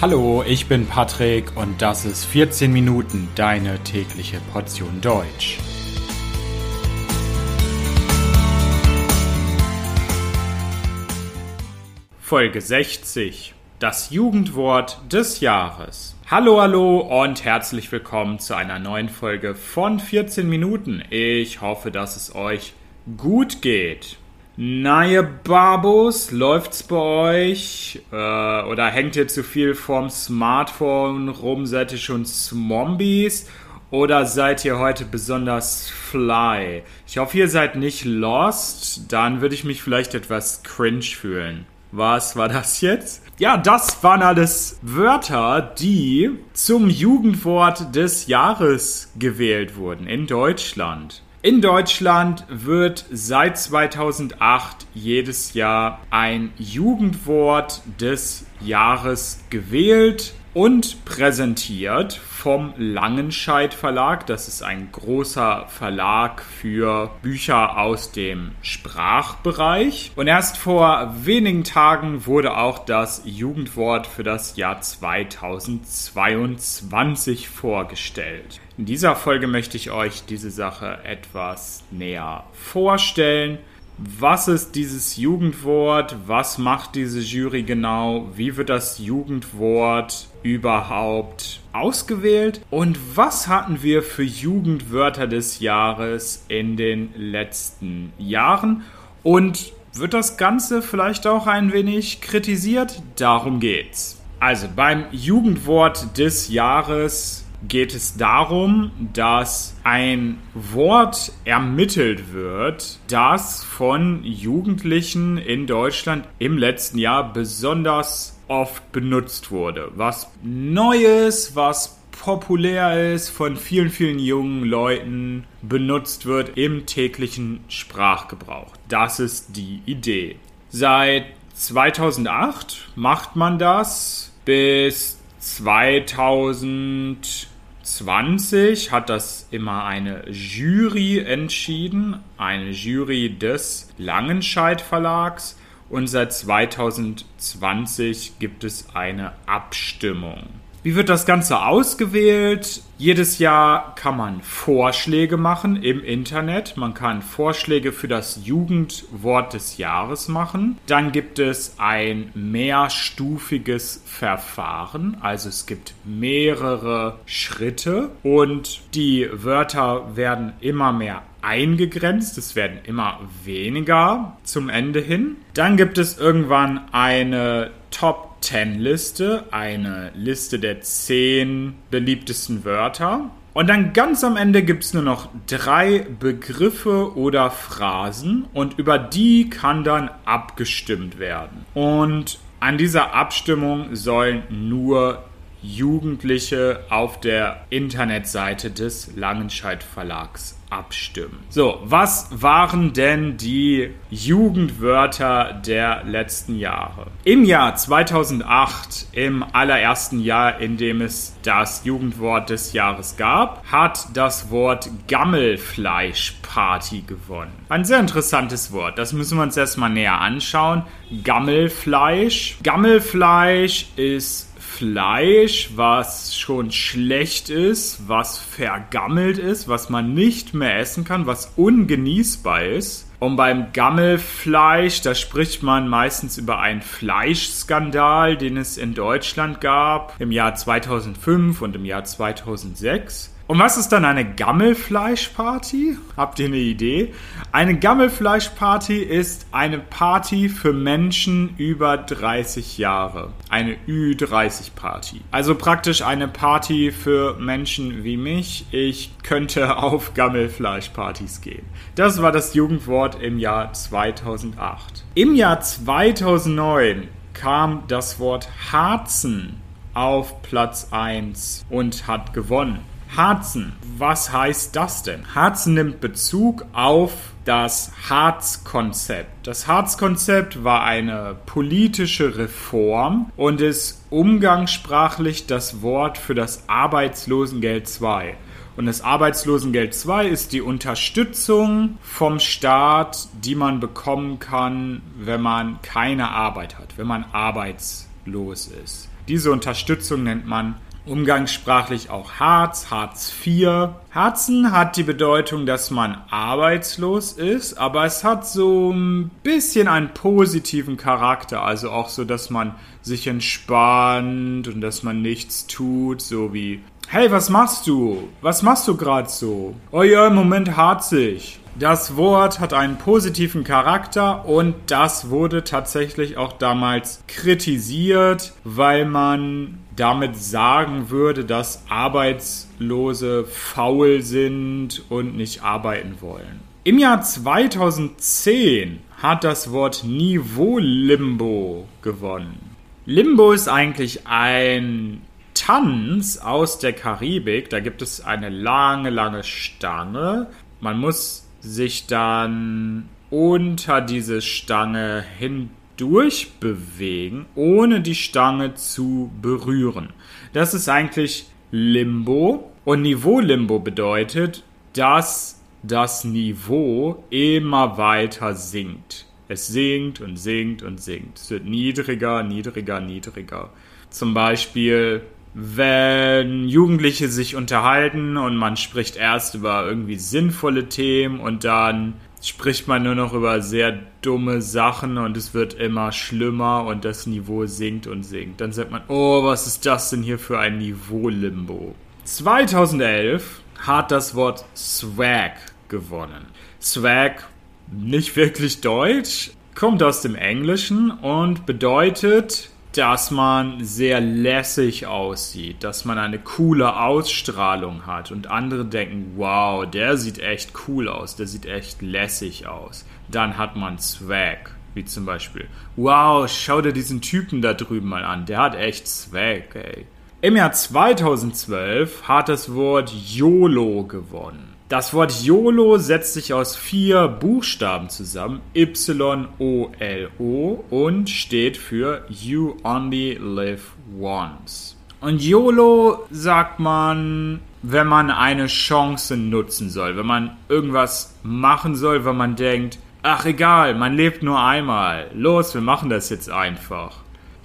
Hallo, ich bin Patrick und das ist 14 Minuten deine tägliche Portion Deutsch. Folge 60. Das Jugendwort des Jahres. Hallo, hallo und herzlich willkommen zu einer neuen Folge von 14 Minuten. Ich hoffe, dass es euch gut geht. Na, Babos, läuft's bei euch? Äh, oder hängt ihr zu viel vorm Smartphone rum? Seid ihr schon Zombies? Oder seid ihr heute besonders fly? Ich hoffe, ihr seid nicht lost. Dann würde ich mich vielleicht etwas cringe fühlen. Was war das jetzt? Ja, das waren alles Wörter, die zum Jugendwort des Jahres gewählt wurden in Deutschland. In Deutschland wird seit 2008 jedes Jahr ein Jugendwort des Jahres gewählt und präsentiert vom Langenscheidt Verlag. Das ist ein großer Verlag für Bücher aus dem Sprachbereich. Und erst vor wenigen Tagen wurde auch das Jugendwort für das Jahr 2022 vorgestellt. In dieser Folge möchte ich euch diese Sache etwas näher vorstellen was ist dieses Jugendwort? Was macht diese Jury genau? Wie wird das Jugendwort überhaupt ausgewählt? Und was hatten wir für Jugendwörter des Jahres in den letzten Jahren? Und wird das Ganze vielleicht auch ein wenig kritisiert? Darum geht's. Also beim Jugendwort des Jahres geht es darum, dass ein Wort ermittelt wird, das von Jugendlichen in Deutschland im letzten Jahr besonders oft benutzt wurde. Was Neues, was populär ist, von vielen, vielen jungen Leuten benutzt wird im täglichen Sprachgebrauch. Das ist die Idee. Seit 2008 macht man das bis 2020 hat das immer eine Jury entschieden, eine Jury des Langenscheidt Verlags und seit 2020 gibt es eine Abstimmung. Wie wird das Ganze ausgewählt? Jedes Jahr kann man Vorschläge machen im Internet. Man kann Vorschläge für das Jugendwort des Jahres machen. Dann gibt es ein mehrstufiges Verfahren. Also es gibt mehrere Schritte und die Wörter werden immer mehr eingegrenzt. Es werden immer weniger zum Ende hin. Dann gibt es irgendwann eine Top 10 Liste, eine Liste der 10 beliebtesten Wörter. Und dann ganz am Ende gibt es nur noch drei Begriffe oder Phrasen und über die kann dann abgestimmt werden. Und an dieser Abstimmung sollen nur Jugendliche auf der Internetseite des Langenscheidt Verlags abstimmen. So, was waren denn die Jugendwörter der letzten Jahre? Im Jahr 2008, im allerersten Jahr, in dem es das Jugendwort des Jahres gab, hat das Wort Gammelfleischparty gewonnen. Ein sehr interessantes Wort, das müssen wir uns erstmal näher anschauen. Gammelfleisch. Gammelfleisch ist Fleisch, was schon schlecht ist, was vergammelt ist, was man nicht mehr essen kann, was ungenießbar ist. Und beim Gammelfleisch, da spricht man meistens über einen Fleischskandal, den es in Deutschland gab im Jahr 2005 und im Jahr 2006. Und was ist dann eine Gammelfleischparty? Habt ihr eine Idee? Eine Gammelfleischparty ist eine Party für Menschen über 30 Jahre. Eine Ü30-Party. Also praktisch eine Party für Menschen wie mich. Ich könnte auf Gammelfleischpartys gehen. Das war das Jugendwort im Jahr 2008. Im Jahr 2009 kam das Wort Harzen auf Platz 1 und hat gewonnen. Harzen. Was heißt das denn? Harzen nimmt Bezug auf das Harz-Konzept. Das Harz-Konzept war eine politische Reform und ist umgangssprachlich das Wort für das Arbeitslosengeld 2. Und das Arbeitslosengeld 2 ist die Unterstützung vom Staat, die man bekommen kann, wenn man keine Arbeit hat, wenn man arbeitslos ist. Diese Unterstützung nennt man umgangssprachlich auch Harz, Hartz IV. Harzen hat die Bedeutung, dass man arbeitslos ist, aber es hat so ein bisschen einen positiven Charakter, also auch so, dass man sich entspannt und dass man nichts tut, so wie Hey, was machst du? Was machst du gerade so? Oh ja, im Moment harzig. Das Wort hat einen positiven Charakter und das wurde tatsächlich auch damals kritisiert, weil man damit sagen würde, dass Arbeitslose faul sind und nicht arbeiten wollen. Im Jahr 2010 hat das Wort Niveau-Limbo gewonnen. Limbo ist eigentlich ein Tanz aus der Karibik. Da gibt es eine lange, lange Stange. Man muss sich dann unter diese Stange hindurch bewegen, ohne die Stange zu berühren. Das ist eigentlich Limbo. Und Niveau-Limbo bedeutet, dass das Niveau immer weiter sinkt. Es sinkt und sinkt und sinkt. Es wird niedriger, niedriger, niedriger. Zum Beispiel wenn Jugendliche sich unterhalten und man spricht erst über irgendwie sinnvolle Themen und dann spricht man nur noch über sehr dumme Sachen und es wird immer schlimmer und das Niveau sinkt und sinkt. Dann sagt man, oh, was ist das denn hier für ein Niveau-Limbo? 2011 hat das Wort Swag gewonnen. Swag, nicht wirklich deutsch, kommt aus dem Englischen und bedeutet dass man sehr lässig aussieht, dass man eine coole Ausstrahlung hat und andere denken, wow, der sieht echt cool aus, der sieht echt lässig aus. Dann hat man Swag, wie zum Beispiel, wow, schau dir diesen Typen da drüben mal an, der hat echt Swag, ey. Im Jahr 2012 hat das Wort YOLO gewonnen. Das Wort YOLO setzt sich aus vier Buchstaben zusammen, Y-O-L-O, und steht für You Only Live Once. Und YOLO sagt man, wenn man eine Chance nutzen soll, wenn man irgendwas machen soll, wenn man denkt, ach egal, man lebt nur einmal, los, wir machen das jetzt einfach.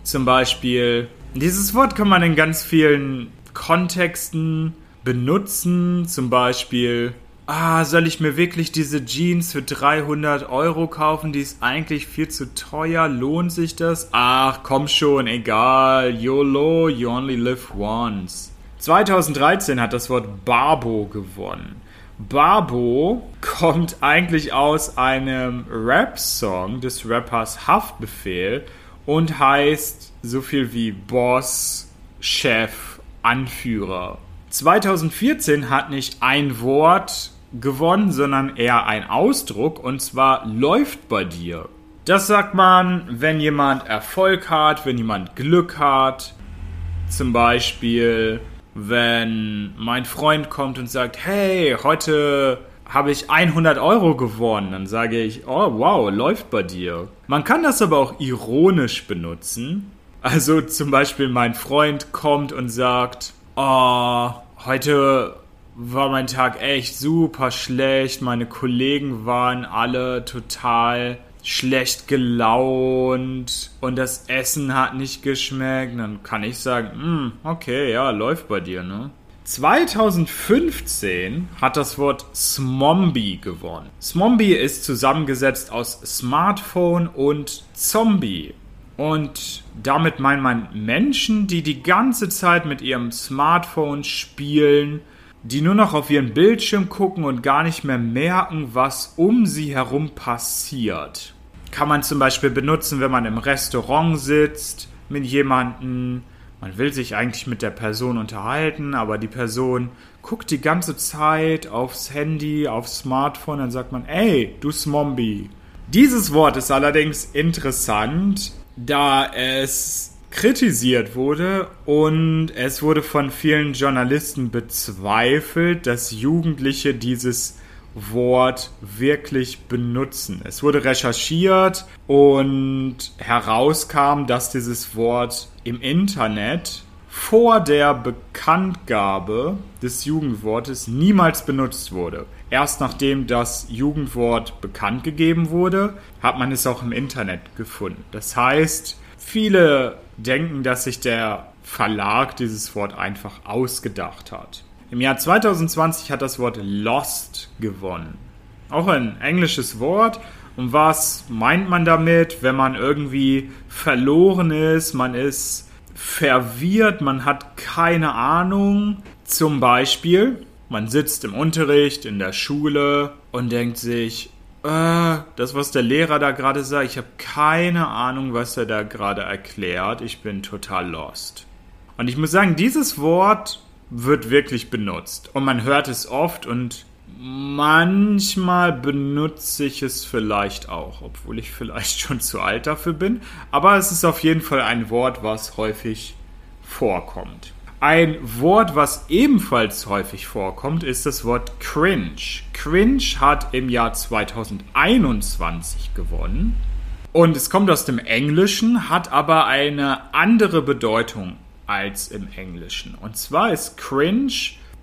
Zum Beispiel, dieses Wort kann man in ganz vielen Kontexten benutzen. Zum Beispiel, ah, soll ich mir wirklich diese Jeans für 300 Euro kaufen? Die ist eigentlich viel zu teuer. Lohnt sich das? Ach, komm schon, egal. YOLO, you only live once. 2013 hat das Wort Barbo gewonnen. Barbo kommt eigentlich aus einem Rap-Song des Rappers Haftbefehl und heißt so viel wie Boss, Chef, Anführer. 2014 hat nicht ein Wort gewonnen, sondern eher ein Ausdruck und zwar läuft bei dir. Das sagt man, wenn jemand Erfolg hat, wenn jemand Glück hat. Zum Beispiel, wenn mein Freund kommt und sagt, hey, heute habe ich 100 Euro gewonnen, dann sage ich, oh wow, läuft bei dir. Man kann das aber auch ironisch benutzen. Also zum Beispiel mein Freund kommt und sagt, oh, heute war mein Tag echt super schlecht. Meine Kollegen waren alle total schlecht gelaunt und das Essen hat nicht geschmeckt. Dann kann ich sagen, hm, okay, ja, läuft bei dir, ne? 2015 hat das Wort Smombie gewonnen. Smombie ist zusammengesetzt aus Smartphone und Zombie. Und damit meint man Menschen, die die ganze Zeit mit ihrem Smartphone spielen, die nur noch auf ihren Bildschirm gucken und gar nicht mehr merken, was um sie herum passiert. Kann man zum Beispiel benutzen, wenn man im Restaurant sitzt mit jemandem, man will sich eigentlich mit der Person unterhalten, aber die Person guckt die ganze Zeit aufs Handy, aufs Smartphone, dann sagt man, ey, du Smombie. Dieses Wort ist allerdings interessant, da es kritisiert wurde und es wurde von vielen Journalisten bezweifelt, dass Jugendliche dieses Wort wirklich benutzen. Es wurde recherchiert und herauskam, dass dieses Wort im Internet vor der Bekanntgabe des Jugendwortes niemals benutzt wurde. Erst nachdem das Jugendwort bekannt gegeben wurde, hat man es auch im Internet gefunden. Das heißt, viele denken, dass sich der Verlag dieses Wort einfach ausgedacht hat. Im Jahr 2020 hat das Wort Lost gewonnen. Auch ein englisches Wort. Und was meint man damit, wenn man irgendwie verloren ist, man ist verwirrt, man hat keine Ahnung? Zum Beispiel, man sitzt im Unterricht, in der Schule und denkt sich, äh, das, was der Lehrer da gerade sagt, ich habe keine Ahnung, was er da gerade erklärt. Ich bin total lost. Und ich muss sagen, dieses Wort wird wirklich benutzt. Und man hört es oft und manchmal benutze ich es vielleicht auch, obwohl ich vielleicht schon zu alt dafür bin. Aber es ist auf jeden Fall ein Wort, was häufig vorkommt. Ein Wort, was ebenfalls häufig vorkommt, ist das Wort cringe. Cringe hat im Jahr 2021 gewonnen. Und es kommt aus dem Englischen, hat aber eine andere Bedeutung als im Englischen. Und zwar ist cringe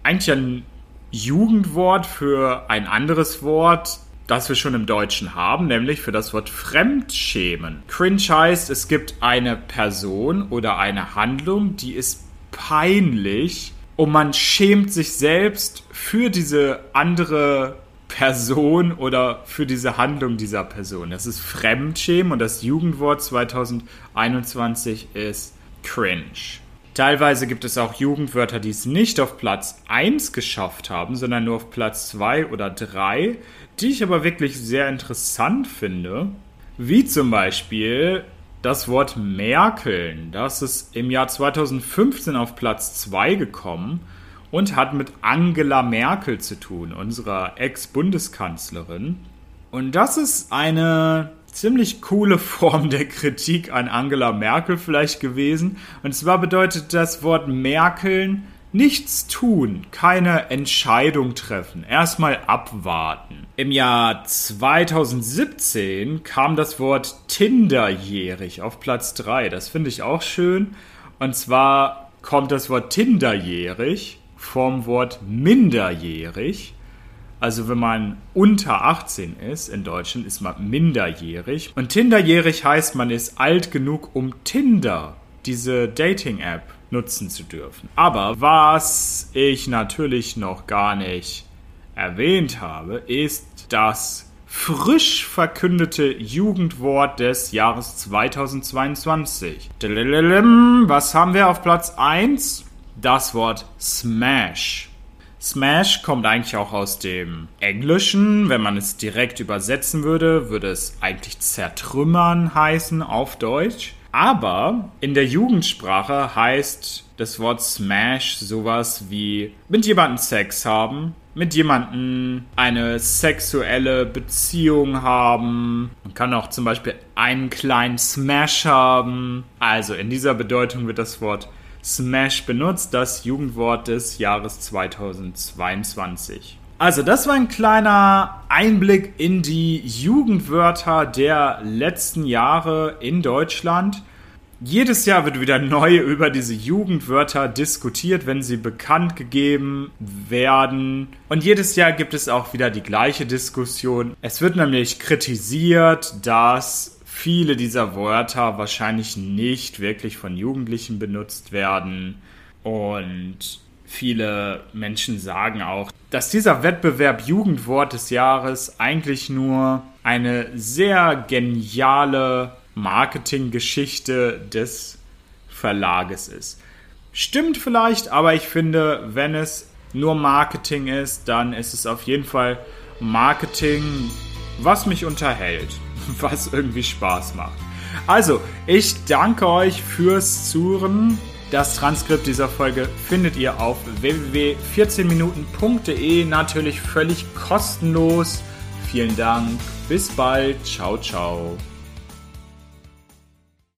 eigentlich ein Jugendwort für ein anderes Wort, das wir schon im Deutschen haben, nämlich für das Wort Fremdschämen. Cringe heißt, es gibt eine Person oder eine Handlung, die ist peinlich und man schämt sich selbst für diese andere Person oder für diese Handlung dieser Person. Das ist Fremdschämen und das Jugendwort 2021 ist cringe. Teilweise gibt es auch Jugendwörter, die es nicht auf Platz 1 geschafft haben, sondern nur auf Platz 2 oder 3, die ich aber wirklich sehr interessant finde. Wie zum Beispiel das Wort Merkeln. Das ist im Jahr 2015 auf Platz 2 gekommen und hat mit Angela Merkel zu tun, unserer Ex-Bundeskanzlerin. Und das ist eine ziemlich coole Form der Kritik an Angela Merkel vielleicht gewesen. Und zwar bedeutet das Wort Merkeln nichts tun, keine Entscheidung treffen, erstmal abwarten. Im Jahr 2017 kam das Wort Tinderjährig auf Platz 3. Das finde ich auch schön. Und zwar kommt das Wort Tinderjährig vom Wort minderjährig. Also wenn man unter 18 ist in Deutschland, ist man minderjährig. Und Tinderjährig heißt, man ist alt genug, um Tinder, diese Dating-App, nutzen zu dürfen. Aber was ich natürlich noch gar nicht erwähnt habe, ist das frisch verkündete Jugendwort des Jahres 2022. Was haben wir auf Platz 1? Das Wort Smash. Smash kommt eigentlich auch aus dem Englischen. Wenn man es direkt übersetzen würde, würde es eigentlich zertrümmern heißen auf Deutsch. Aber in der Jugendsprache heißt das Wort Smash sowas wie mit jemandem Sex haben, mit jemandem eine sexuelle Beziehung haben. Man kann auch zum Beispiel einen kleinen Smash haben. Also in dieser Bedeutung wird das Wort Smash benutzt, das Jugendwort des Jahres 2022. Also, das war ein kleiner Einblick in die Jugendwörter der letzten Jahre in Deutschland. Jedes Jahr wird wieder neu über diese Jugendwörter diskutiert, wenn sie bekannt gegeben werden. Und jedes Jahr gibt es auch wieder die gleiche Diskussion. Es wird nämlich kritisiert, dass viele dieser Wörter wahrscheinlich nicht wirklich von Jugendlichen benutzt werden. Und viele Menschen sagen auch, dass dieser Wettbewerb Jugendwort des Jahres eigentlich nur eine sehr geniale Marketinggeschichte des Verlages ist. Stimmt vielleicht, aber ich finde, wenn es nur Marketing ist, dann ist es auf jeden Fall Marketing, was mich unterhält. was irgendwie Spaß macht. Also, ich danke euch fürs Zuhören. Das Transkript dieser Folge findet ihr auf www.14minuten.de, natürlich völlig kostenlos. Vielen Dank, bis bald, ciao, ciao.